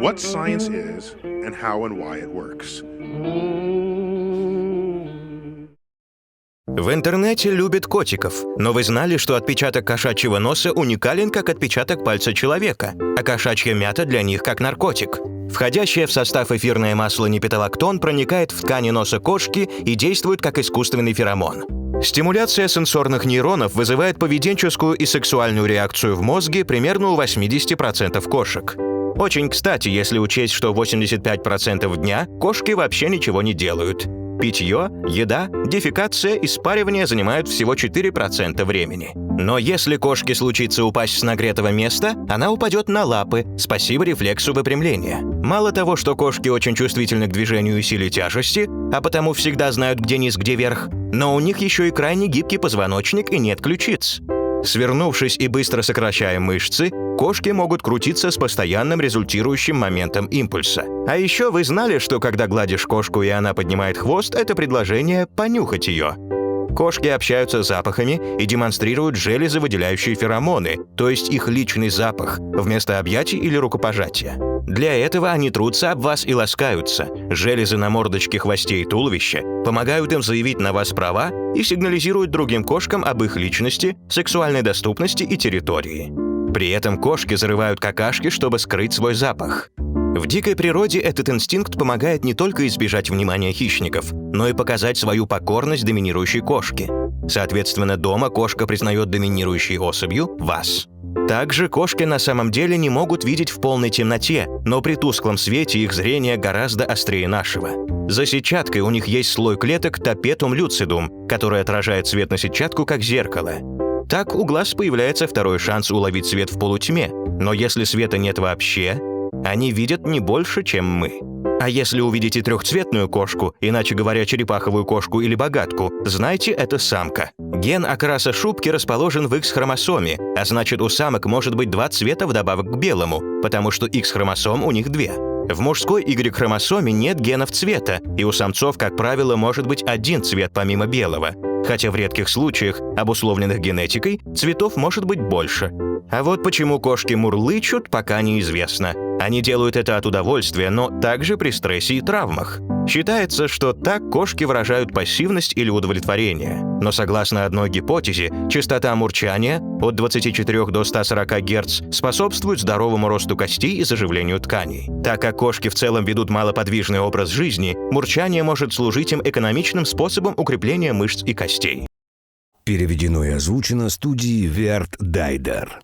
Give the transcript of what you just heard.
What science is and how and why it works. В интернете любят котиков, но вы знали, что отпечаток кошачьего носа уникален как отпечаток пальца человека, а кошачья мята для них как наркотик. Входящее в состав эфирное масло непиталактон проникает в ткани носа кошки и действует как искусственный феромон. Стимуляция сенсорных нейронов вызывает поведенческую и сексуальную реакцию в мозге примерно у 80% кошек. Очень кстати, если учесть, что 85% дня кошки вообще ничего не делают. Питье, еда, дефекация и спаривание занимают всего 4% времени. Но если кошке случится упасть с нагретого места, она упадет на лапы, спасибо рефлексу выпрямления. Мало того, что кошки очень чувствительны к движению и силе тяжести, а потому всегда знают, где низ, где верх, но у них еще и крайне гибкий позвоночник и нет ключиц. Свернувшись и быстро сокращая мышцы, кошки могут крутиться с постоянным результирующим моментом импульса. А еще вы знали, что когда гладишь кошку и она поднимает хвост, это предложение понюхать ее. Кошки общаются запахами и демонстрируют железы, выделяющие феромоны, то есть их личный запах, вместо объятий или рукопожатия. Для этого они трутся об вас и ласкаются. Железы на мордочке, хвосте и туловище помогают им заявить на вас права и сигнализируют другим кошкам об их личности, сексуальной доступности и территории. При этом кошки зарывают какашки, чтобы скрыть свой запах. В дикой природе этот инстинкт помогает не только избежать внимания хищников, но и показать свою покорность доминирующей кошке. Соответственно, дома кошка признает доминирующей особью вас. Также кошки на самом деле не могут видеть в полной темноте, но при тусклом свете их зрение гораздо острее нашего. За сетчаткой у них есть слой клеток топетум люцидум, который отражает свет на сетчатку как зеркало. Так у глаз появляется второй шанс уловить свет в полутьме, но если света нет вообще, они видят не больше, чем мы. А если увидите трехцветную кошку, иначе говоря, черепаховую кошку или богатку, знайте, это самка. Ген окраса шубки расположен в X-хромосоме, а значит, у самок может быть два цвета вдобавок к белому, потому что X-хромосом у них две. В мужской Y-хромосоме нет генов цвета, и у самцов, как правило, может быть один цвет помимо белого. Хотя в редких случаях, обусловленных генетикой, цветов может быть больше. А вот почему кошки мурлычут, пока неизвестно. Они делают это от удовольствия, но также при стрессе и травмах. Считается, что так кошки выражают пассивность или удовлетворение. Но согласно одной гипотезе, частота мурчания от 24 до 140 Гц способствует здоровому росту костей и заживлению тканей. Так как кошки в целом ведут малоподвижный образ жизни, мурчание может служить им экономичным способом укрепления мышц и костей. Переведено и озвучено студией Верт Дайдер.